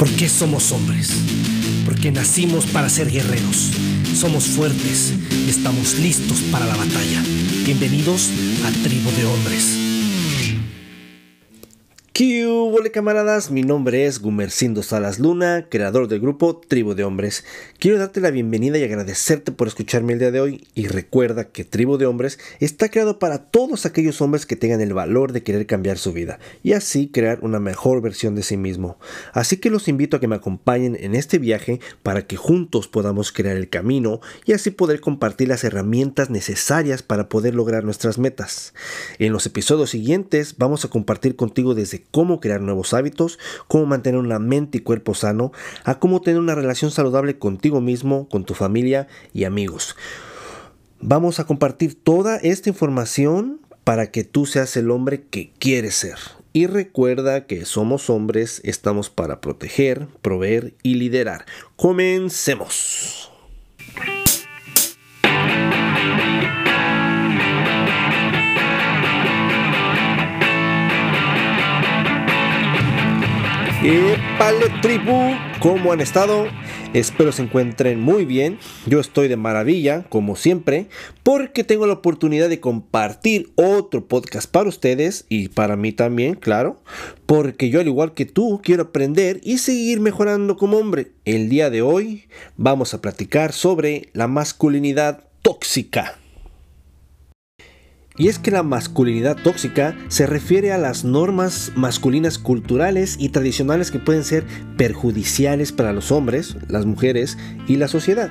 ¿Por qué somos hombres? Porque nacimos para ser guerreros. Somos fuertes y estamos listos para la batalla. Bienvenidos a Tribu de Hombres. ¿Qué camaradas? Mi nombre es Gumercindo Salas Luna, creador del grupo Tribu de Hombres. Quiero darte la bienvenida y agradecerte por escucharme el día de hoy. Y recuerda que Tribu de Hombres está creado para todos aquellos hombres que tengan el valor de querer cambiar su vida y así crear una mejor versión de sí mismo. Así que los invito a que me acompañen en este viaje para que juntos podamos crear el camino y así poder compartir las herramientas necesarias para poder lograr nuestras metas. En los episodios siguientes vamos a compartir contigo desde cómo crear nuevos hábitos, cómo mantener una mente y cuerpo sano, a cómo tener una relación saludable contigo mismo, con tu familia y amigos. Vamos a compartir toda esta información para que tú seas el hombre que quieres ser. Y recuerda que somos hombres, estamos para proteger, proveer y liderar. Comencemos. ¡Epale tribu! ¿Cómo han estado? Espero se encuentren muy bien. Yo estoy de maravilla, como siempre, porque tengo la oportunidad de compartir otro podcast para ustedes y para mí también, claro, porque yo al igual que tú quiero aprender y seguir mejorando como hombre. El día de hoy vamos a platicar sobre la masculinidad tóxica. Y es que la masculinidad tóxica se refiere a las normas masculinas culturales y tradicionales que pueden ser perjudiciales para los hombres, las mujeres y la sociedad.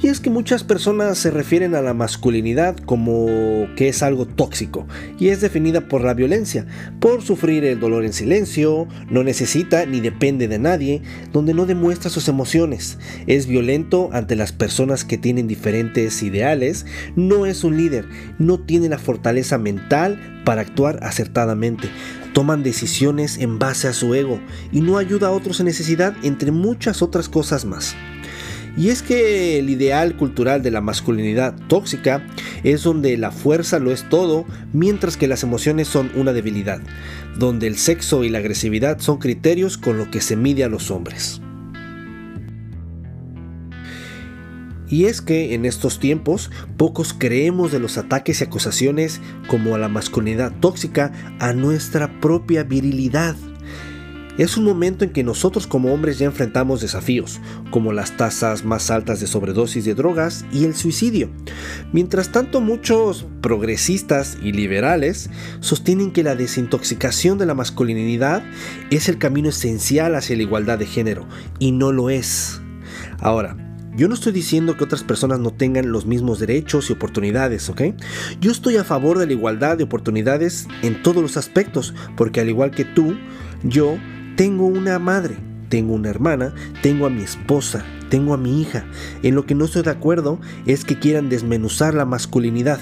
Y es que muchas personas se refieren a la masculinidad como que es algo tóxico y es definida por la violencia, por sufrir el dolor en silencio, no necesita ni depende de nadie, donde no demuestra sus emociones, es violento ante las personas que tienen diferentes ideales, no es un líder, no tiene la fortaleza mental para actuar acertadamente. Toman decisiones en base a su ego y no ayuda a otros en necesidad, entre muchas otras cosas más. Y es que el ideal cultural de la masculinidad tóxica es donde la fuerza lo es todo, mientras que las emociones son una debilidad, donde el sexo y la agresividad son criterios con lo que se mide a los hombres. Y es que en estos tiempos pocos creemos de los ataques y acusaciones como a la masculinidad tóxica a nuestra propia virilidad. Es un momento en que nosotros como hombres ya enfrentamos desafíos, como las tasas más altas de sobredosis de drogas y el suicidio. Mientras tanto, muchos progresistas y liberales sostienen que la desintoxicación de la masculinidad es el camino esencial hacia la igualdad de género, y no lo es. Ahora, yo no estoy diciendo que otras personas no tengan los mismos derechos y oportunidades, ¿ok? Yo estoy a favor de la igualdad de oportunidades en todos los aspectos, porque al igual que tú, yo tengo una madre, tengo una hermana, tengo a mi esposa, tengo a mi hija. En lo que no estoy de acuerdo es que quieran desmenuzar la masculinidad.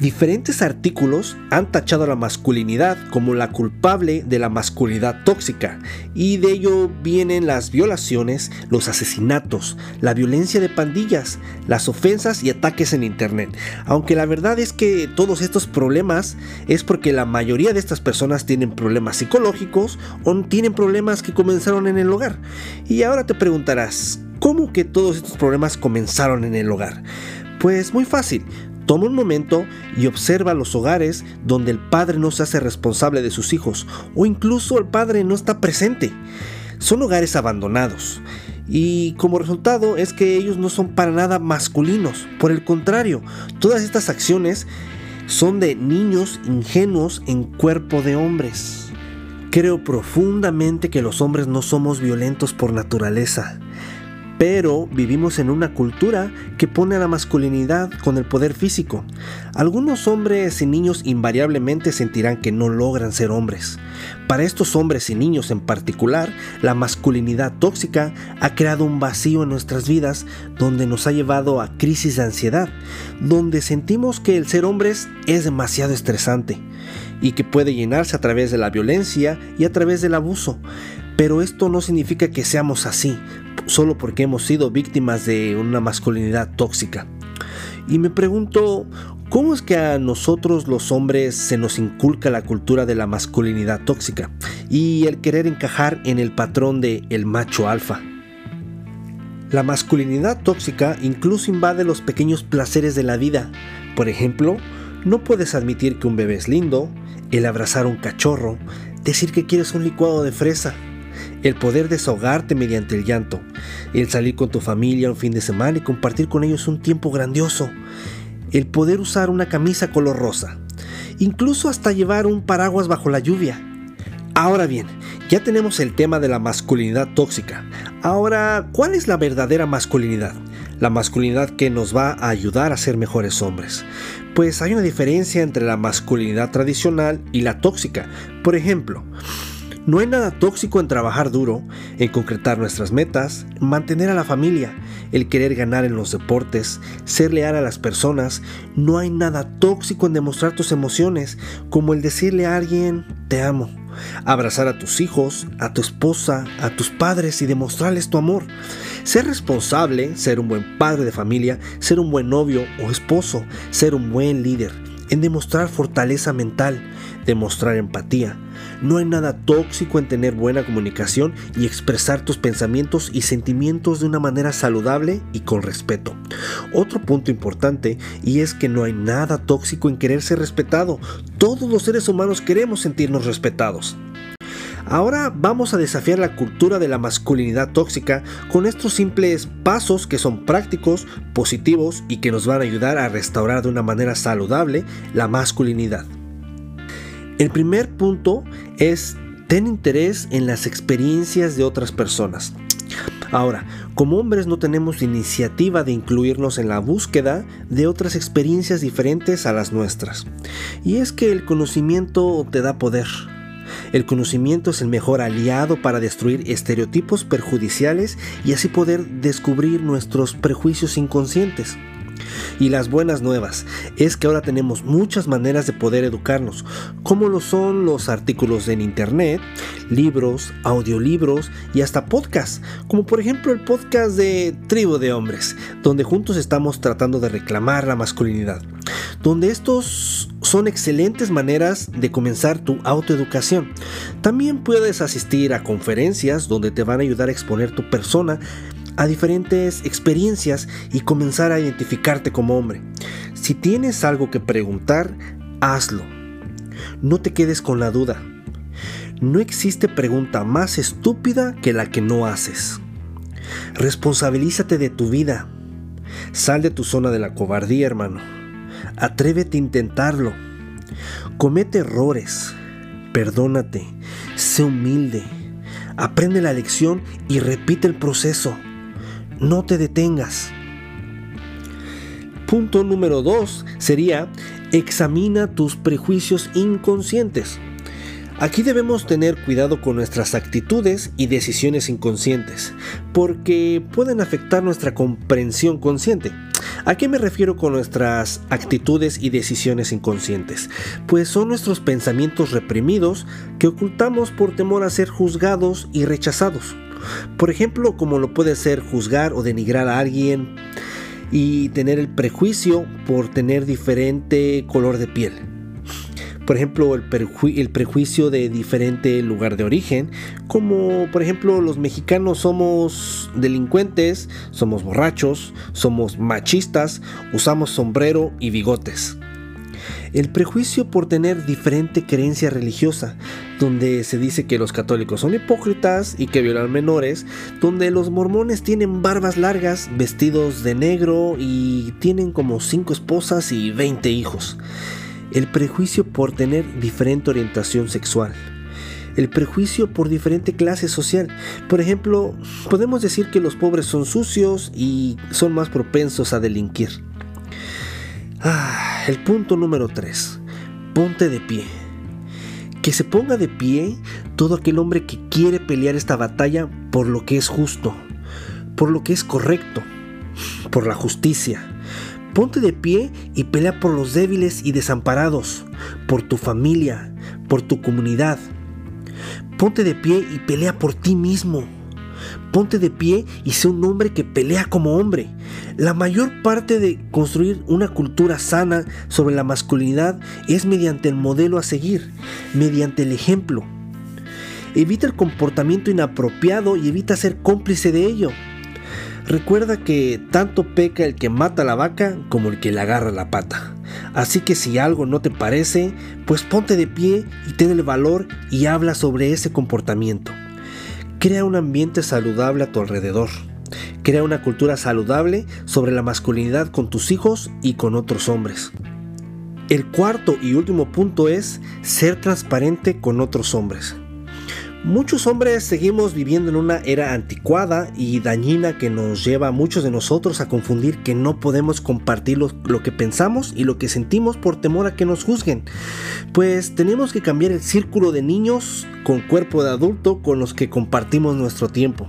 Diferentes artículos han tachado a la masculinidad como la culpable de la masculinidad tóxica, y de ello vienen las violaciones, los asesinatos, la violencia de pandillas, las ofensas y ataques en Internet. Aunque la verdad es que todos estos problemas es porque la mayoría de estas personas tienen problemas psicológicos o tienen problemas que comenzaron en el hogar. Y ahora te preguntarás, ¿cómo que todos estos problemas comenzaron en el hogar? Pues muy fácil, Toma un momento y observa los hogares donde el padre no se hace responsable de sus hijos o incluso el padre no está presente. Son hogares abandonados y como resultado es que ellos no son para nada masculinos. Por el contrario, todas estas acciones son de niños ingenuos en cuerpo de hombres. Creo profundamente que los hombres no somos violentos por naturaleza pero vivimos en una cultura que pone a la masculinidad con el poder físico. Algunos hombres y niños invariablemente sentirán que no logran ser hombres. Para estos hombres y niños en particular, la masculinidad tóxica ha creado un vacío en nuestras vidas donde nos ha llevado a crisis de ansiedad, donde sentimos que el ser hombres es demasiado estresante y que puede llenarse a través de la violencia y a través del abuso. Pero esto no significa que seamos así, solo porque hemos sido víctimas de una masculinidad tóxica. Y me pregunto, ¿cómo es que a nosotros los hombres se nos inculca la cultura de la masculinidad tóxica y el querer encajar en el patrón de el macho alfa? La masculinidad tóxica incluso invade los pequeños placeres de la vida. Por ejemplo, no puedes admitir que un bebé es lindo, el abrazar a un cachorro, decir que quieres un licuado de fresa, el poder desahogarte mediante el llanto, el salir con tu familia un fin de semana y compartir con ellos un tiempo grandioso, el poder usar una camisa color rosa, incluso hasta llevar un paraguas bajo la lluvia. Ahora bien, ya tenemos el tema de la masculinidad tóxica. Ahora, ¿cuál es la verdadera masculinidad? La masculinidad que nos va a ayudar a ser mejores hombres. Pues hay una diferencia entre la masculinidad tradicional y la tóxica. Por ejemplo, no hay nada tóxico en trabajar duro, en concretar nuestras metas, mantener a la familia, el querer ganar en los deportes, ser leal a las personas. No hay nada tóxico en demostrar tus emociones, como el decirle a alguien te amo, abrazar a tus hijos, a tu esposa, a tus padres y demostrarles tu amor. Ser responsable, ser un buen padre de familia, ser un buen novio o esposo, ser un buen líder, en demostrar fortaleza mental, demostrar empatía no hay nada tóxico en tener buena comunicación y expresar tus pensamientos y sentimientos de una manera saludable y con respeto. Otro punto importante y es que no hay nada tóxico en querer ser respetado. Todos los seres humanos queremos sentirnos respetados. Ahora vamos a desafiar la cultura de la masculinidad tóxica con estos simples pasos que son prácticos, positivos y que nos van a ayudar a restaurar de una manera saludable la masculinidad. El primer punto es ten interés en las experiencias de otras personas. Ahora, como hombres no tenemos iniciativa de incluirnos en la búsqueda de otras experiencias diferentes a las nuestras. Y es que el conocimiento te da poder. El conocimiento es el mejor aliado para destruir estereotipos perjudiciales y así poder descubrir nuestros prejuicios inconscientes. Y las buenas nuevas es que ahora tenemos muchas maneras de poder educarnos, como lo son los artículos en internet, libros, audiolibros y hasta podcasts, como por ejemplo el podcast de Tribu de Hombres, donde juntos estamos tratando de reclamar la masculinidad, donde estos son excelentes maneras de comenzar tu autoeducación. También puedes asistir a conferencias donde te van a ayudar a exponer tu persona a diferentes experiencias y comenzar a identificarte como hombre. Si tienes algo que preguntar, hazlo. No te quedes con la duda. No existe pregunta más estúpida que la que no haces. Responsabilízate de tu vida. Sal de tu zona de la cobardía, hermano. Atrévete a intentarlo. Comete errores. Perdónate. Sé humilde. Aprende la lección y repite el proceso. No te detengas. Punto número dos sería examina tus prejuicios inconscientes. Aquí debemos tener cuidado con nuestras actitudes y decisiones inconscientes, porque pueden afectar nuestra comprensión consciente. ¿A qué me refiero con nuestras actitudes y decisiones inconscientes? Pues son nuestros pensamientos reprimidos que ocultamos por temor a ser juzgados y rechazados. Por ejemplo, como lo puede ser juzgar o denigrar a alguien y tener el prejuicio por tener diferente color de piel. Por ejemplo, el, prejuicio de diferente lugar de origen, como por ejemplo los mexicanos somos delincuentes, somos borrachos, somos machistas, usamos sombrero y bigotes el prejuicio por tener diferente creencia religiosa, donde se dice que los católicos son hipócritas y que violan menores, donde los mormones tienen barbas largas, vestidos de negro y tienen como 5 esposas y 20 hijos. El prejuicio por tener diferente orientación sexual. El prejuicio por diferente clase social. Por ejemplo, podemos decir que los pobres son sucios y son más propensos a delinquir. Ah, el punto número 3. Ponte de pie. Que se ponga de pie todo aquel hombre que quiere pelear esta batalla por lo que es justo, por lo que es correcto, por la justicia. Ponte de pie y pelea por los débiles y desamparados, por tu familia, por tu comunidad. Ponte de pie y pelea por ti mismo, Ponte de pie y sé un hombre que pelea como hombre. La mayor parte de construir una cultura sana sobre la masculinidad es mediante el modelo a seguir, mediante el ejemplo. Evita el comportamiento inapropiado y evita ser cómplice de ello. Recuerda que tanto peca el que mata la vaca como el que le agarra la pata. Así que si algo no te parece, pues ponte de pie y ten el valor y habla sobre ese comportamiento. Crea un ambiente saludable a tu alrededor. Crea una cultura saludable sobre la masculinidad con tus hijos y con otros hombres. El cuarto y último punto es ser transparente con otros hombres. Muchos hombres seguimos viviendo en una era anticuada y dañina que nos lleva a muchos de nosotros a confundir que no podemos compartir lo, que pensamos y lo que sentimos por temor a que nos juzguen. Pues tenemos que cambiar el círculo de niños con cuerpo de adulto con los que compartimos nuestro tiempo.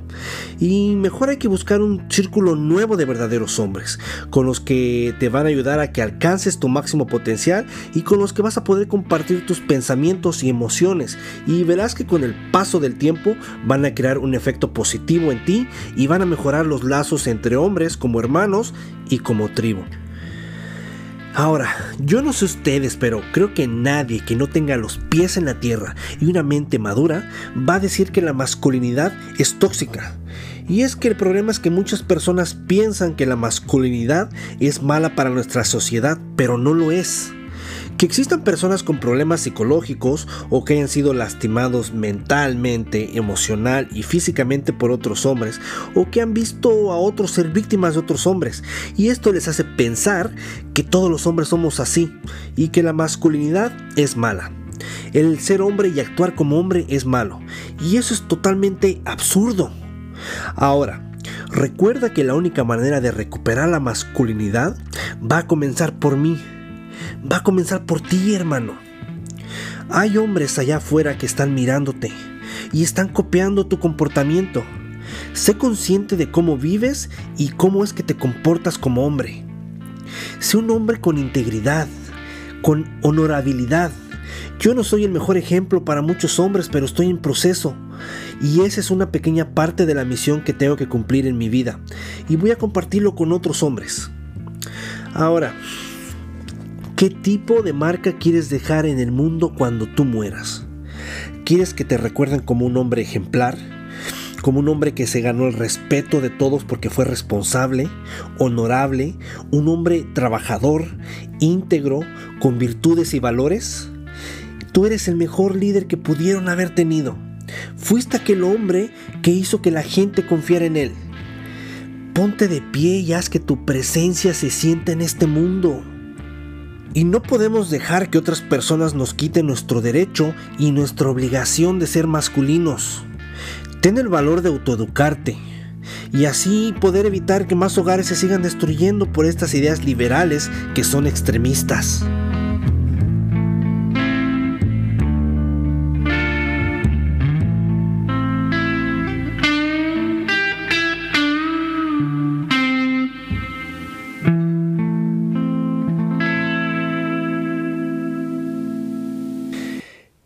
Y mejor hay que buscar un círculo nuevo de verdaderos hombres, con los que te van a ayudar a que alcances tu máximo potencial y con los que vas a poder compartir tus pensamientos y emociones. Y verás que con el paso del tiempo van a crear un efecto positivo en ti y van a mejorar los lazos entre hombres como hermanos y como tribu. Ahora, yo no sé ustedes, pero creo que nadie que no tenga los pies en la tierra y una mente madura va a decir que la masculinidad es tóxica. Y es que el problema es que muchas personas piensan que la masculinidad es mala para nuestra sociedad, pero no lo es. Que existan personas con problemas psicológicos o que hayan sido lastimados mentalmente, emocional y físicamente por otros hombres o que han visto a otros ser víctimas de otros hombres y esto les hace pensar que todos los hombres somos así y que la masculinidad es mala. El ser hombre y actuar como hombre es malo y eso es totalmente absurdo. Ahora, recuerda que la única manera de recuperar la masculinidad va a comenzar por mí va a comenzar por ti, hermano. Hay hombres allá afuera que están mirándote y están copiando tu comportamiento. Sé consciente de cómo vives y cómo es que te comportas como hombre. Sé un hombre con integridad, con honorabilidad. Yo no soy el mejor ejemplo para muchos hombres, pero estoy en proceso. Y esa es una pequeña parte de la misión que tengo que cumplir en mi vida. Y voy a compartirlo con otros hombres. Ahora, ¿Qué tipo de marca quieres dejar en el mundo cuando tú mueras? ¿Quieres que te recuerden como un hombre ejemplar? como un hombre que se ganó el respeto de todos porque fue responsable, honorable, un hombre trabajador, íntegro, con virtudes y valores? Tú eres el mejor líder que pudieron haber tenido. Fuiste aquel hombre que hizo que la gente confiara en él. Ponte de pie y haz que tu presencia se sienta en este mundo. Y no podemos dejar que otras personas nos quiten nuestro derecho y nuestra obligación de ser masculinos. Ten el valor de autoeducarte y así poder evitar que más hogares se sigan destruyendo por estas ideas liberales que son extremistas.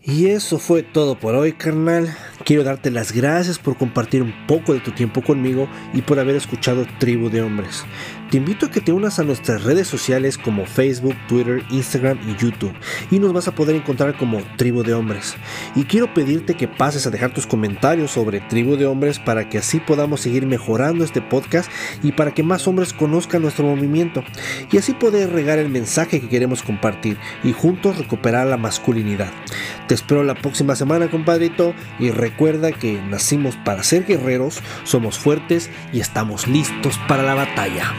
Y eso fue todo por hoy, carnal. Quiero darte las gracias por compartir un poco de tu tiempo conmigo y por haber escuchado Tribu de Hombres. Te invito a que te unas a nuestras redes sociales como Facebook, Twitter, Instagram y YouTube y nos vas a poder encontrar como Tribu de Hombres. Y quiero pedirte que pases a dejar tus comentarios sobre Tribu de Hombres para que así podamos seguir mejorando este podcast y para que más hombres conozcan nuestro movimiento y así poder regar el mensaje que queremos compartir y juntos recuperar la masculinidad. Te espero la próxima semana, compadrito, y recuerda que nacimos para ser guerreros, somos fuertes y estamos listos para la batalla.